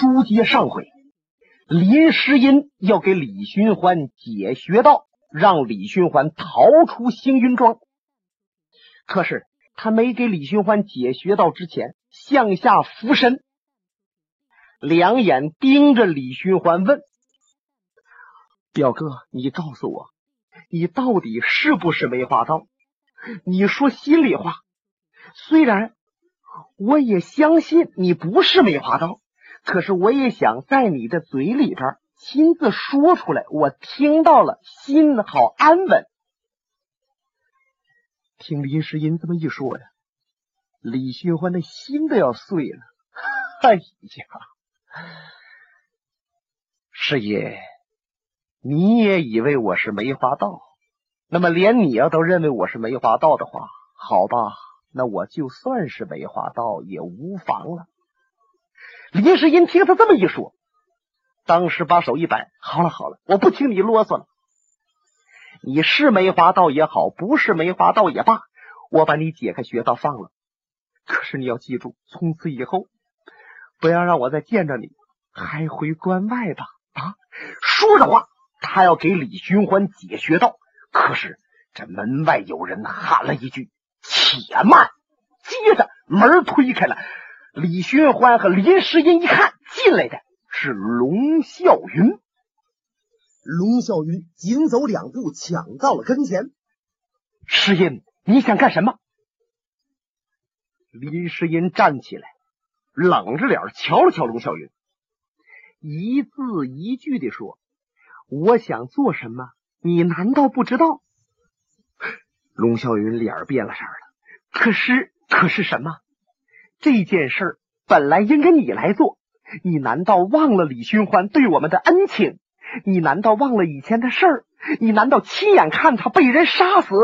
书接上回，林诗音要给李寻欢解穴道，让李寻欢逃出星云庄。可是他没给李寻欢解穴道之前，向下俯身，两眼盯着李寻欢问：“表哥，你告诉我，你到底是不是梅花道？你说心里话。虽然我也相信你不是梅花刀。”可是我也想在你的嘴里边亲自说出来，我听到了，心好安稳。听林诗音这么一说呀，李寻欢的心都要碎了。哎呀，师爷，你也以为我是梅花道？那么连你要都认为我是梅花道的话，好吧，那我就算是梅花道也无妨了。林世英听他这么一说，当时把手一摆：“好了好了，我不听你啰嗦了。你是梅花道也好，不是梅花道也罢，我把你解开穴道放了。可是你要记住，从此以后不要让我再见着你，还回关外吧。”啊！说着话，他要给李寻欢解穴道，可是这门外有人喊了一句：“且慢！”接着门推开了。李寻欢和林诗音一看，进来的是龙啸云。龙啸云紧走两步，抢到了跟前。诗音，你想干什么？林诗音站起来，冷着脸瞧了瞧龙啸云，一字一句的说：“我想做什么，你难道不知道？”龙啸云脸变了色了。可是，可是什么？这件事本来应该你来做，你难道忘了李寻欢对我们的恩情？你难道忘了以前的事儿？你难道亲眼看他被人杀死？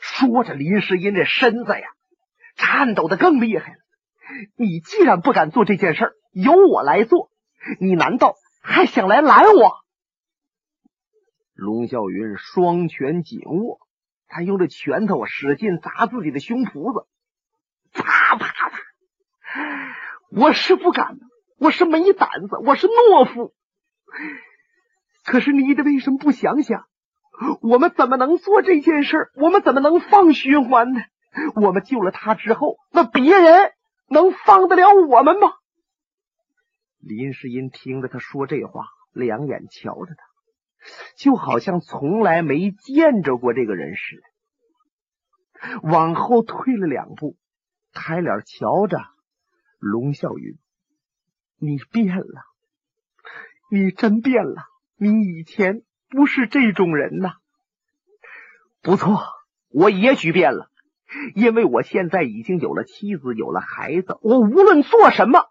说着，林诗音这身子呀，颤抖的更厉害了。你既然不敢做这件事由我来做，你难道还想来拦我？龙啸云双拳紧握，他用着拳头使劲砸自己的胸脯子。啪啪啪！我是不敢，我是没胆子，我是懦夫。可是你的为什么不想想，我们怎么能做这件事？我们怎么能放循环呢？我们救了他之后，那别人能放得了我们吗？林世英听着他说这话，两眼瞧着他，就好像从来没见着过这个人似的，往后退了两步。抬脸瞧着龙啸云，你变了，你真变了，你以前不是这种人呐。不错，我也许变了，因为我现在已经有了妻子，有了孩子，我无论做什么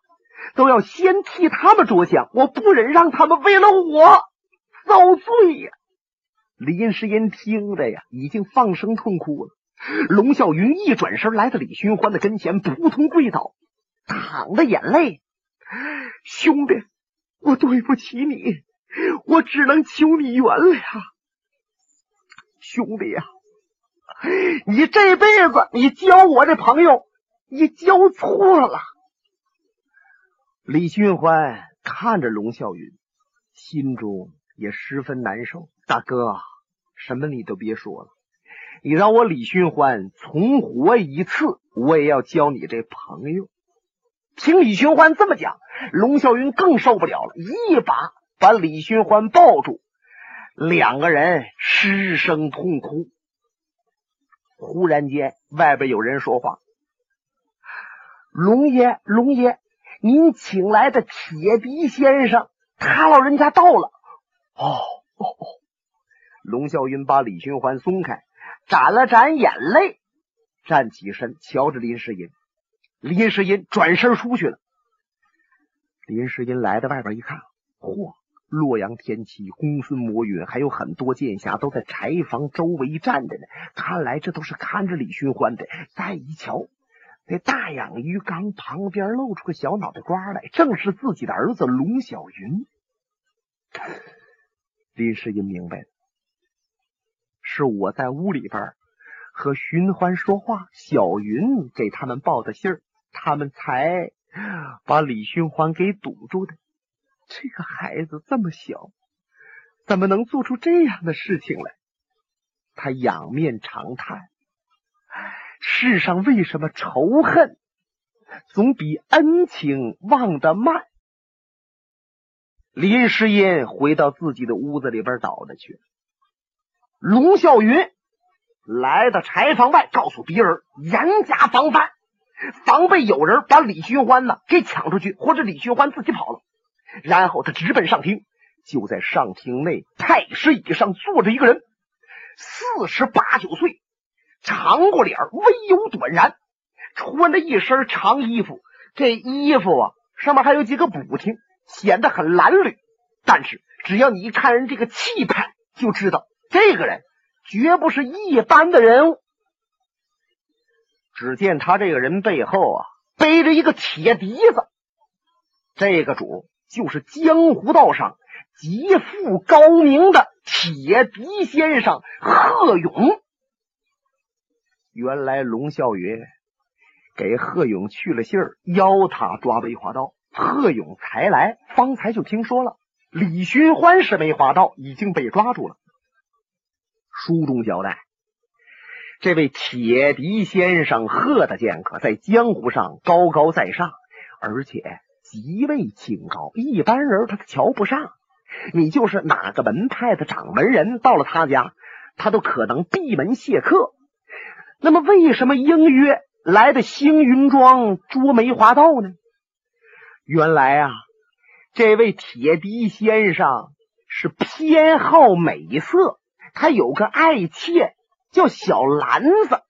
都要先替他们着想，我不忍让他们为了我遭罪呀。林诗音听着呀，已经放声痛哭了。龙啸云一转身，来到李寻欢的跟前，扑通跪倒，淌着眼泪：“兄弟，我对不起你，我只能求你原谅，兄弟呀，你这辈子你交我这朋友，你交错了。”李寻欢看着龙啸云，心中也十分难受。大哥，什么你都别说了。你让我李寻欢重活一次，我也要交你这朋友。听李寻欢这么讲，龙啸云更受不了了，一把把李寻欢抱住，两个人失声痛哭。忽然间，外边有人说话：“龙爷，龙爷，您请来的铁笛先生，他老人家到了。”哦哦哦！龙啸云把李寻欢松开。眨了眨眼泪，站起身，瞧着林世英。林世英转身出去了。林世英来到外边一看，嚯！洛阳天齐、公孙魔云，还有很多剑侠都在柴房周围站着呢。看来这都是看着李寻欢的。再一瞧，那大养鱼缸旁边露出个小脑袋瓜来，正是自己的儿子龙小云。林世英明白了。是我在屋里边和寻欢说话，小云给他们报的信儿，他们才把李寻欢给堵住的。这个孩子这么小，怎么能做出这样的事情来？他仰面长叹：世上为什么仇恨总比恩情忘得慢？林诗音回到自己的屋子里边倒着去。龙啸云来到柴房外，告诉别人严加防范，防备有人把李寻欢呢给抢出去，或者李寻欢自己跑了。然后他直奔上厅，就在上厅内太师椅上坐着一个人，四十八九岁，长过脸，微有短髯，穿着一身长衣服。这衣服啊，上面还有几个补丁，显得很褴褛。但是只要你一看人这个气派，就知道这个人绝不是一般的人物。只见他这个人背后啊，背着一个铁笛子，这个主。就是江湖道上极富高明的铁笛先生贺勇。原来龙啸云给贺勇去了信儿，邀他抓梅花盗。贺勇才来，方才就听说了李寻欢是梅花盗，已经被抓住了。书中交代，这位铁笛先生贺大剑客在江湖上高高在上，而且。极为清高，一般人他都瞧不上。你就是哪个门派的掌门人，到了他家，他都可能闭门谢客。那么，为什么应约来的星云庄捉梅花盗呢？原来啊，这位铁笛先生是偏好美色，他有个爱妾叫小兰子。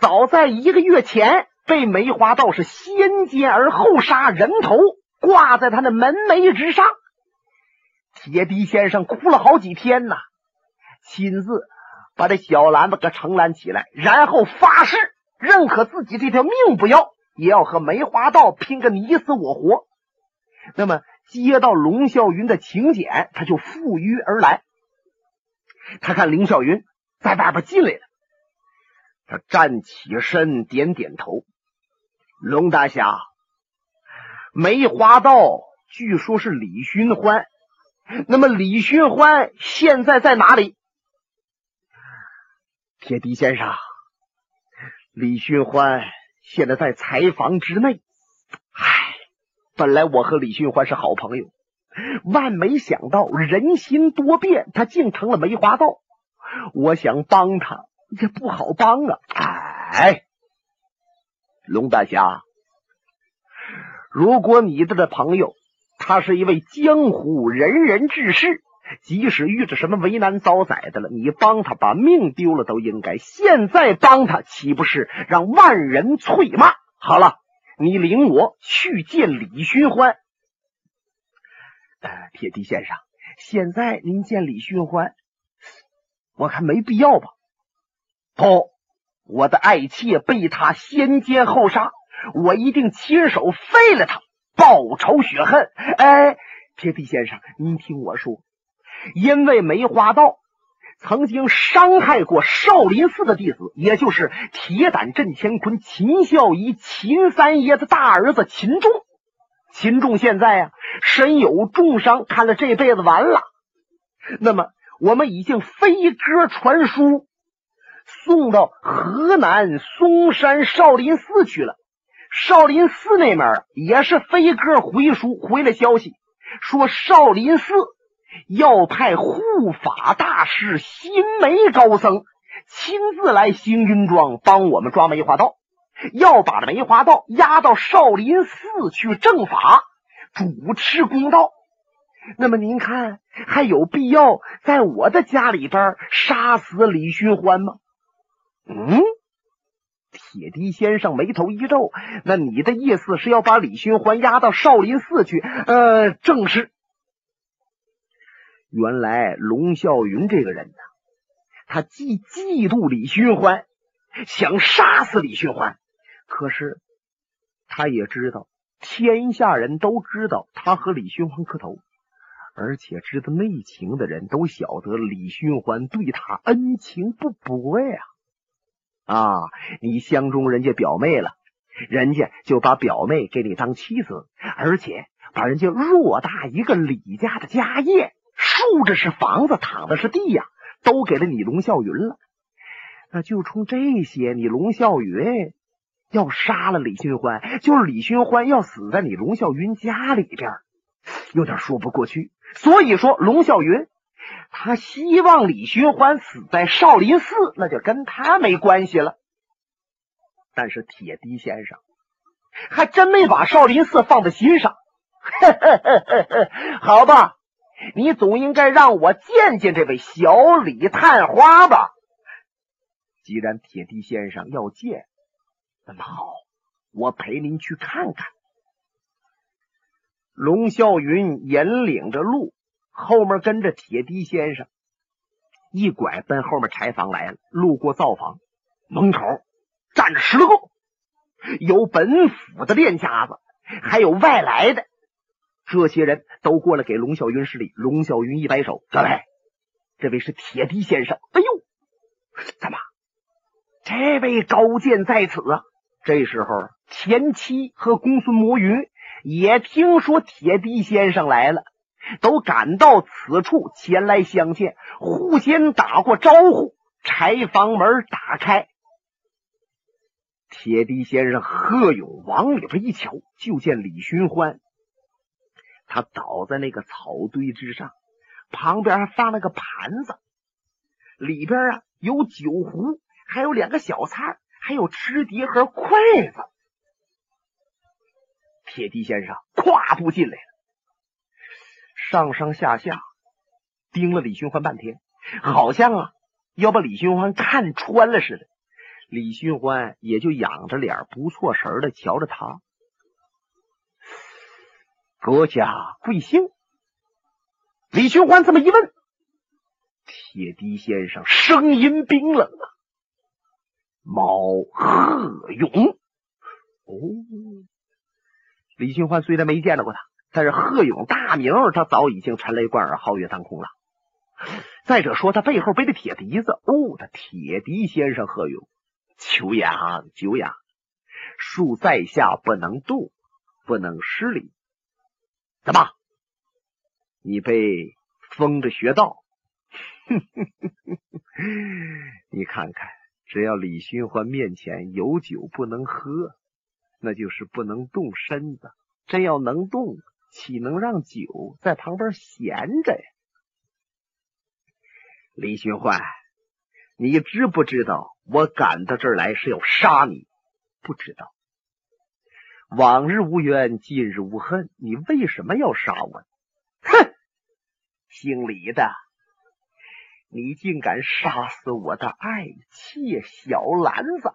早在一个月前。被梅花道是先奸而后杀，人头挂在他的门楣之上。铁笛先生哭了好几天呐，亲自把这小篮子给承揽起来，然后发誓，认可自己这条命不要，也要和梅花道拼个你死我活。那么接到龙啸云的请柬，他就赴约而来。他看林啸云在外边进来了，他站起身，点点头。龙大侠，梅花道据说是李寻欢，那么李寻欢现在在哪里？铁笛先生，李寻欢现在在柴房之内。唉，本来我和李寻欢是好朋友，万没想到人心多变，他竟成了梅花道。我想帮他，也不好帮啊！哎。龙大侠，如果你的这朋友他是一位江湖仁人志士，即使遇着什么为难遭宰的了，你帮他把命丢了都应该。现在帮他，岂不是让万人啐骂？好了，你领我去见李寻欢。呃，铁笛先生，现在您见李寻欢，我看没必要吧？不。我的爱妾被他先奸后杀，我一定亲手废了他，报仇雪恨。哎，铁笛先生，您听我说，因为梅花道曾经伤害过少林寺的弟子，也就是铁胆镇乾坤秦孝仪秦三爷的大儿子秦仲。秦仲现在啊身有重伤，看了这辈子完了。那么我们已经飞鸽传书。送到河南嵩山少林寺去了。少林寺那面也是飞鸽回书回了消息，说少林寺要派护法大师新梅高僧亲自来行云庄帮我们抓梅花道，要把这梅花道押到少林寺去正法，主持公道。那么您看，还有必要在我的家里边杀死李寻欢吗？嗯，铁笛先生眉头一皱，那你的意思是要把李寻欢押到少林寺去？呃，正是。原来龙啸云这个人呢，他既嫉妒李寻欢，想杀死李寻欢，可是他也知道天下人都知道他和李寻欢磕头，而且知道内情的人都晓得李寻欢对他恩情不薄呀。啊，你相中人家表妹了，人家就把表妹给你当妻子，而且把人家偌大一个李家的家业，竖着是房子，躺的是地呀，都给了你龙啸云了。那就冲这些，你龙啸云要杀了李寻欢，就是李寻欢要死在你龙啸云家里边，有点说不过去。所以说，龙啸云他希望李寻欢死在少林寺，那就跟他没关系了。但是铁笛先生还真没把少林寺放在心上。好吧，你总应该让我见见这位小李探花吧。既然铁笛先生要见，那么好，我陪您去看看。龙啸云引领着路，后面跟着铁笛先生，一拐奔后面柴房来了。路过灶房门口。站着十来个，有本府的练家子，还有外来的。这些人都过来给龙啸云施礼。龙啸云一摆手：“各位，这位是铁笛先生。”哎呦，怎么，这位高见在此啊？这时候，前妻和公孙魔云也听说铁笛先生来了，都赶到此处前来相见，互相打过招呼。柴房门打开。铁笛先生贺勇往里边一瞧，就见李寻欢，他倒在那个草堆之上，旁边还放了个盘子，里边啊有酒壶，还有两个小菜，还有吃碟和筷子。铁笛先生跨步进来了，上上下下盯了李寻欢半天，好像啊要把李寻欢看穿了似的。李寻欢也就仰着脸，不错神的瞧着他。阁下贵姓？李寻欢这么一问，铁笛先生声音冰冷啊：“毛鹤勇。”哦，李寻欢虽然没见到过他，但是贺勇大名他早已经陈雷贯耳、皓月当空了。再者说，他背后背的铁笛子，哦，他铁笛先生贺勇。久仰久仰，恕在下不能动，不能失礼。怎么？你被封着学道？你看看，只要李寻欢面前有酒不能喝，那就是不能动身子。真要能动，岂能让酒在旁边闲着呀？李寻欢。你知不知道我赶到这儿来是要杀你？不知道。往日无冤，近日无恨，你为什么要杀我？哼！姓李的，你竟敢杀死我的爱妾小兰子，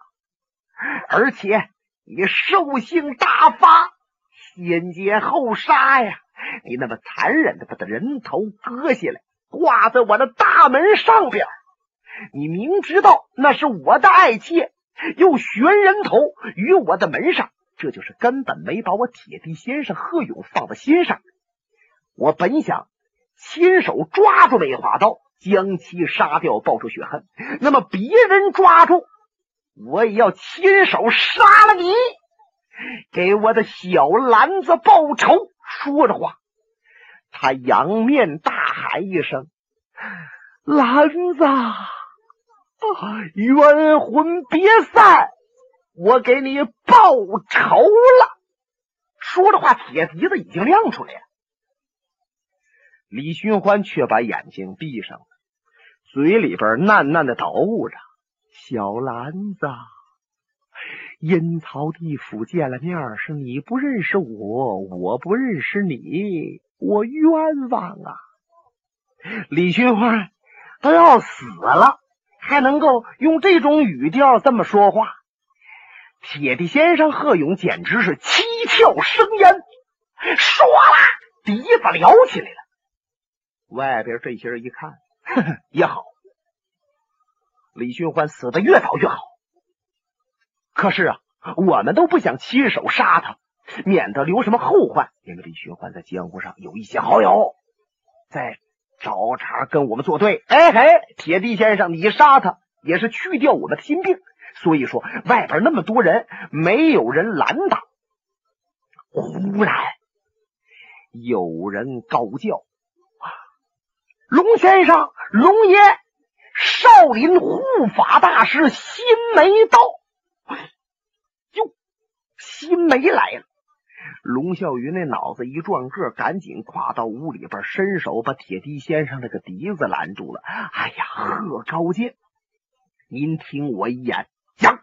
而且你兽性大发，先奸后杀呀！你那么残忍的把他人头割下来，挂在我的大门上边。你明知道那是我的爱妾，又悬人头于我的门上，这就是根本没把我铁笛先生贺勇放在心上。我本想亲手抓住梅花刀，将其杀掉，报仇雪恨。那么别人抓住，我也要亲手杀了你，给我的小兰子报仇。说着话，他仰面大喊一声：“兰子啊！”冤魂别散，我给你报仇了。说着话，铁笛子已经亮出来了。李寻欢却把眼睛闭上了，嘴里边喃喃的捣鼓着：“小兰子，阴曹地府见了面，是你不认识我，我不认识你，我冤枉啊！”李寻欢都要死了。还能够用这种语调这么说话，铁笛先生贺勇简直是七窍生烟，唰啦，笛子撩起来了。外边这些人一看，呵 呵也好，李寻欢死的越早越好。可是啊，我们都不想亲手杀他，免得留什么后患。因为李寻欢在江湖上有一些好友，在。找茬跟我们作对，哎嘿，铁地先生，你杀他也是去掉我们的心病。所以说外边那么多人，没有人拦挡。忽然有人高叫：“啊龙先生，龙爷，少林护法大师新梅到！”哟，新梅来了。龙啸云那脑子一转个，赶紧跨到屋里边，伸手把铁笛先生那个笛子拦住了。哎呀，贺高见，您听我一言讲。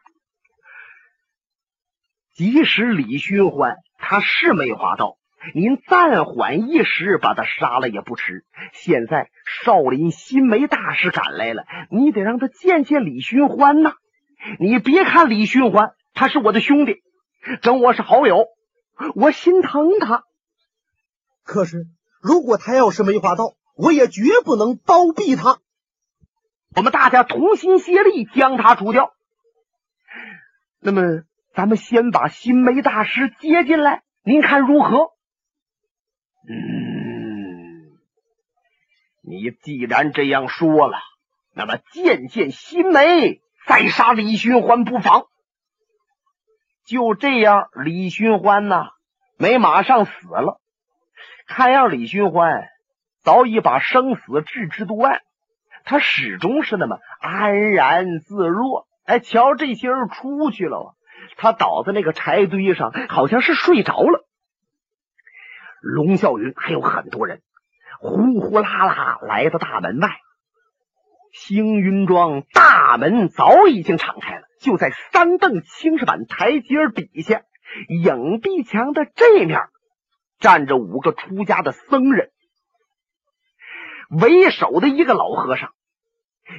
即使李寻欢他是梅花道，您暂缓一时把他杀了也不迟。现在少林新梅大师赶来了，你得让他见见李寻欢呐。你别看李寻欢他是我的兄弟，跟我是好友。我心疼他，可是如果他要是梅花道，我也绝不能包庇他。我们大家同心协力将他除掉。那么，咱们先把新梅大师接进来，您看如何？嗯，你既然这样说了，那么见见新梅，再杀李寻欢不妨。就这样，李寻欢呐，没马上死了。看样李寻欢早已把生死置之度外，他始终是那么安然自若。哎，瞧这些人出去了，他倒在那个柴堆上，好像是睡着了。龙啸云还有很多人，呼呼啦啦来到大门外。星云庄大门早已经敞开了。就在三凳青石板台阶底下，影壁墙的这面站着五个出家的僧人，为首的一个老和尚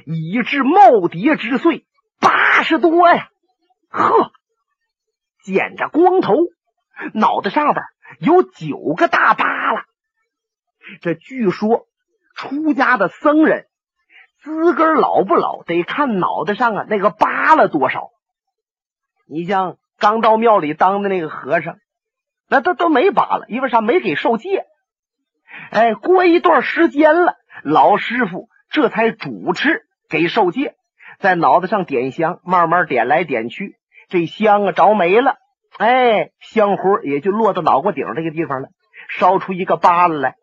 已至耄耋之岁，八十多呀，呵，剪着光头，脑袋上边有九个大疤了。这据说出家的僧人。资格老不老，得看脑袋上啊那个疤了多少。你像刚到庙里当的那个和尚，那都都没疤了，因为啥？没给受戒。哎，过一段时间了，老师傅这才主持给受戒，在脑袋上点香，慢慢点来点去，这香啊着没了，哎，香火也就落到脑瓜顶这个地方了，烧出一个疤了来。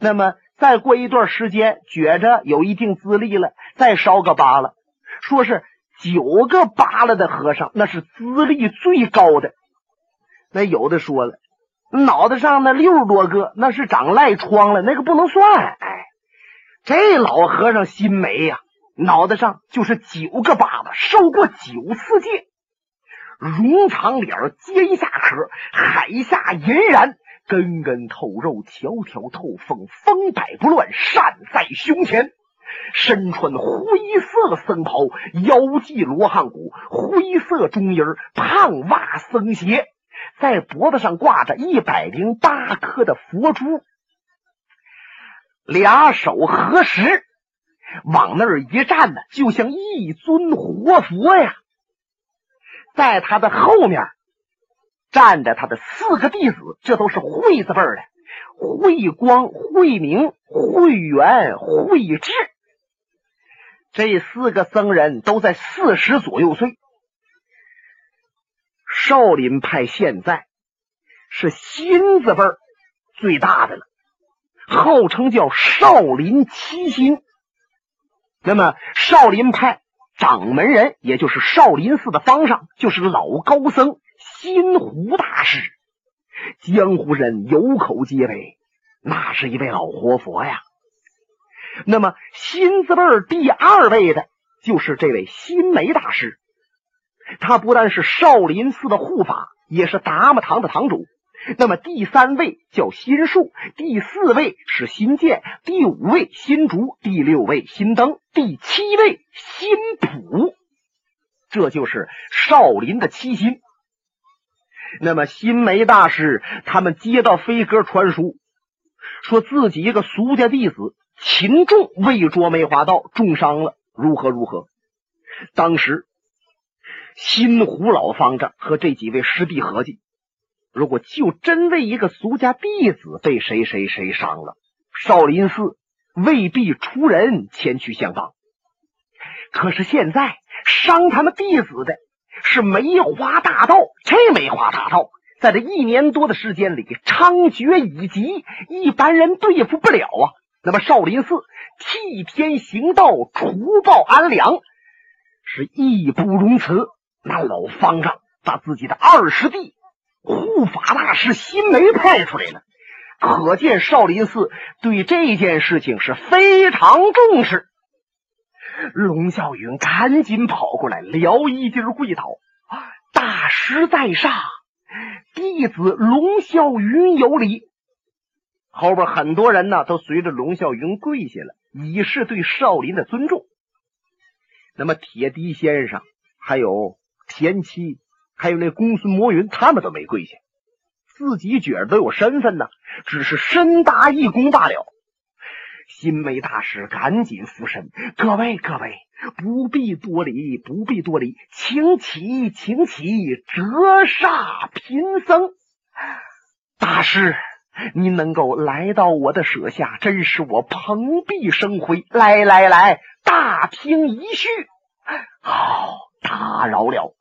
那么。再过一段时间，觉着有一定资历了，再烧个疤了。说是九个疤了的和尚，那是资历最高的。那有的说了，脑袋上那六十多个，那是长赖疮了，那个不能算。哎，这老和尚心没呀，脑袋上就是九个疤子，受过九次戒，容长脸，尖下壳，海下银髯。根根透肉，条条透风，风摆不乱，扇在胸前。身穿灰色僧袍，腰系罗汉骨，灰色中衣胖袜僧鞋，在脖子上挂着一百零八颗的佛珠，俩手合十，往那儿一站呢，就像一尊活佛呀。在他的后面。站着他的四个弟子，这都是慧字辈的：慧光、慧明、慧元、慧智。这四个僧人都在四十左右岁。少林派现在是心字辈最大的了，号称叫少林七心。那么少林派掌门人，也就是少林寺的方丈，就是老高僧。心湖大师，江湖人有口皆碑，那是一位老活佛呀。那么新字辈第二位的，就是这位心梅大师。他不但是少林寺的护法，也是达摩堂的堂主。那么第三位叫新树，第四位是新建，第五位新竹，第六位新登，第七位新普。这就是少林的七心。那么，新梅大师他们接到飞鸽传书，说自己一个俗家弟子秦仲为捉梅花道重伤了，如何如何？当时新胡老方丈和这几位师弟合计，如果就真为一个俗家弟子被谁谁谁伤了，少林寺未必出人前去相帮。可是现在伤他们弟子的是梅花大盗。这梅花大盗在这一年多的时间里猖獗已极，一般人对付不了啊。那么少林寺替天行道，除暴安良，是义不容辞。那老方丈把自己的二师弟护法大师辛梅派出来了。可见少林寺对这件事情是非常重视。龙啸云赶紧跑过来，撩衣襟跪倒：“大师在上，弟子龙啸云有礼。”后边很多人呢都随着龙啸云跪下了，以示对少林的尊重。那么铁笛先生、还有田七、还有那公孙魔云，他们都没跪下。自己觉得都有身份呢，只是深搭一躬罢了。新梅大师赶紧俯身：“各位各位，不必多礼，不必多礼，请起，请起，折煞贫僧。大师，您能够来到我的舍下，真是我蓬荜生辉。来来来，大厅一叙。好，打扰了。”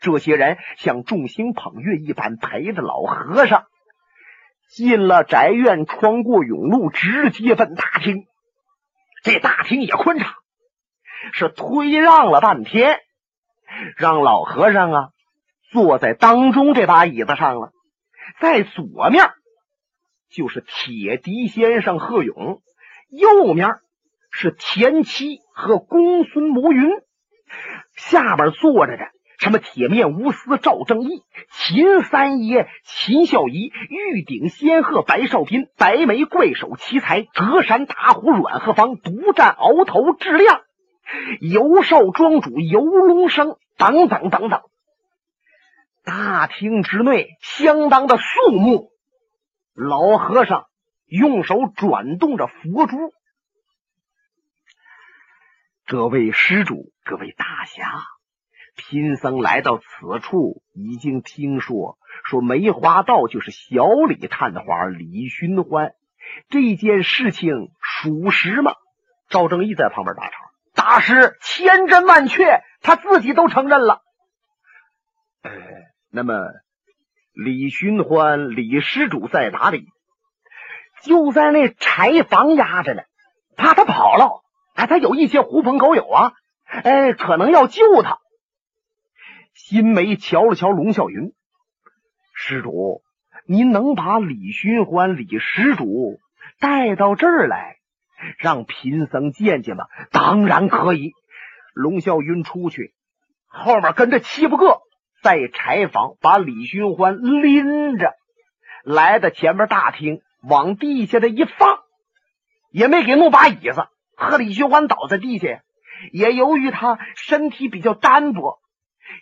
这些人像众星捧月一般陪着老和尚进了宅院，穿过甬路，直接奔大厅。这大厅也宽敞，是推让了半天，让老和尚啊坐在当中这把椅子上了。在左面就是铁笛先生贺勇，右面是田七和公孙摩云，下边坐着的。什么铁面无私赵正义、秦三爷秦孝仪、玉鼎仙鹤白少斌、白眉怪手奇才隔山打虎阮鹤芳、独占鳌头质亮、游少庄主游龙生等等等等。大厅之内相当的肃穆，老和尚用手转动着佛珠。各位施主，各位大侠。贫僧来到此处，已经听说说梅花道就是小李探花李寻欢，这件事情属实吗？赵正义在旁边打岔：“大师千真万确，他自己都承认了。”呃，那么李寻欢李施主在哪里？就在那柴房压着呢，怕他跑了。哎，他有一些狐朋狗友啊，哎，可能要救他。新梅瞧了瞧龙啸云，施主，您能把李寻欢、李施主带到这儿来，让贫僧见见吗？当然可以。龙啸云出去，后面跟着七八个，在柴房把李寻欢拎着，来到前面大厅，往地下的一放，也没给弄把椅子，和李寻欢倒在地下。也由于他身体比较单薄。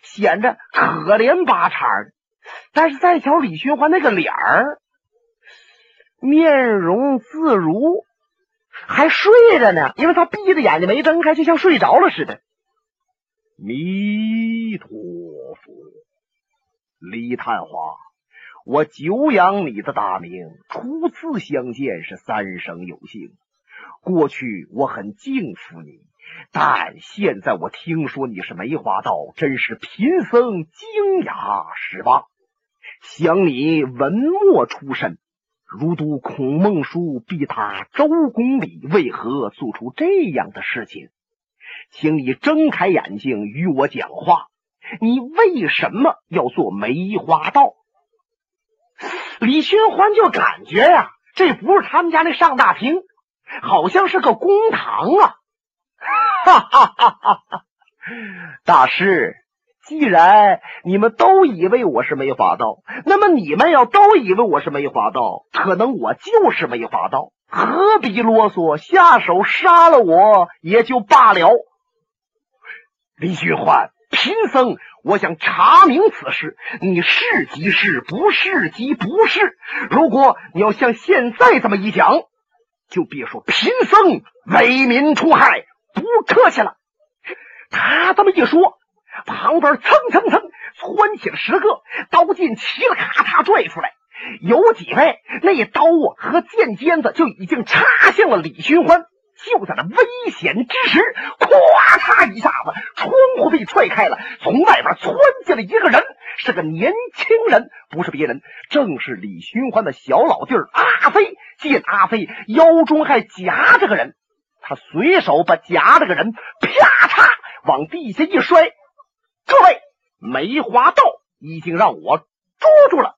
显得可怜巴叉的，但是再瞧李寻欢那个脸儿，面容自如，还睡着呢，因为他闭着眼睛没睁开，就像睡着了似的。弥陀佛，李探花，我久仰你的大名，初次相见是三生有幸。过去我很敬服你。但现在我听说你是梅花道，真是贫僧惊讶失望。想你文墨出身，如读孔孟书，必达周公礼，为何做出这样的事情？请你睁开眼睛与我讲话。你为什么要做梅花道？李寻欢就感觉呀，这不是他们家那上大厅，好像是个公堂啊。哈哈哈！哈哈，大师，既然你们都以为我是梅花道，那么你们要都以为我是梅花道，可能我就是梅花道，何必啰嗦，下手杀了我也就罢了。李寻欢，贫僧我想查明此事，你是即是，不是即不是。如果你要像现在这么一讲，就别说贫僧为民除害。不客气了，他这么一说，旁边蹭蹭蹭窜起了十个刀剑，齐了咔嚓拽出来，有几位那刀啊和剑尖子就已经插向了李寻欢。就在那危险之时，咵嚓一下子，窗户被踹开了，从外边窜进来一个人，是个年轻人，不是别人，正是李寻欢的小老弟儿阿飞。见阿飞腰中还夹着个人，他随手把夹着个人啪嚓往地下一摔。各位，梅花道已经让我捉住了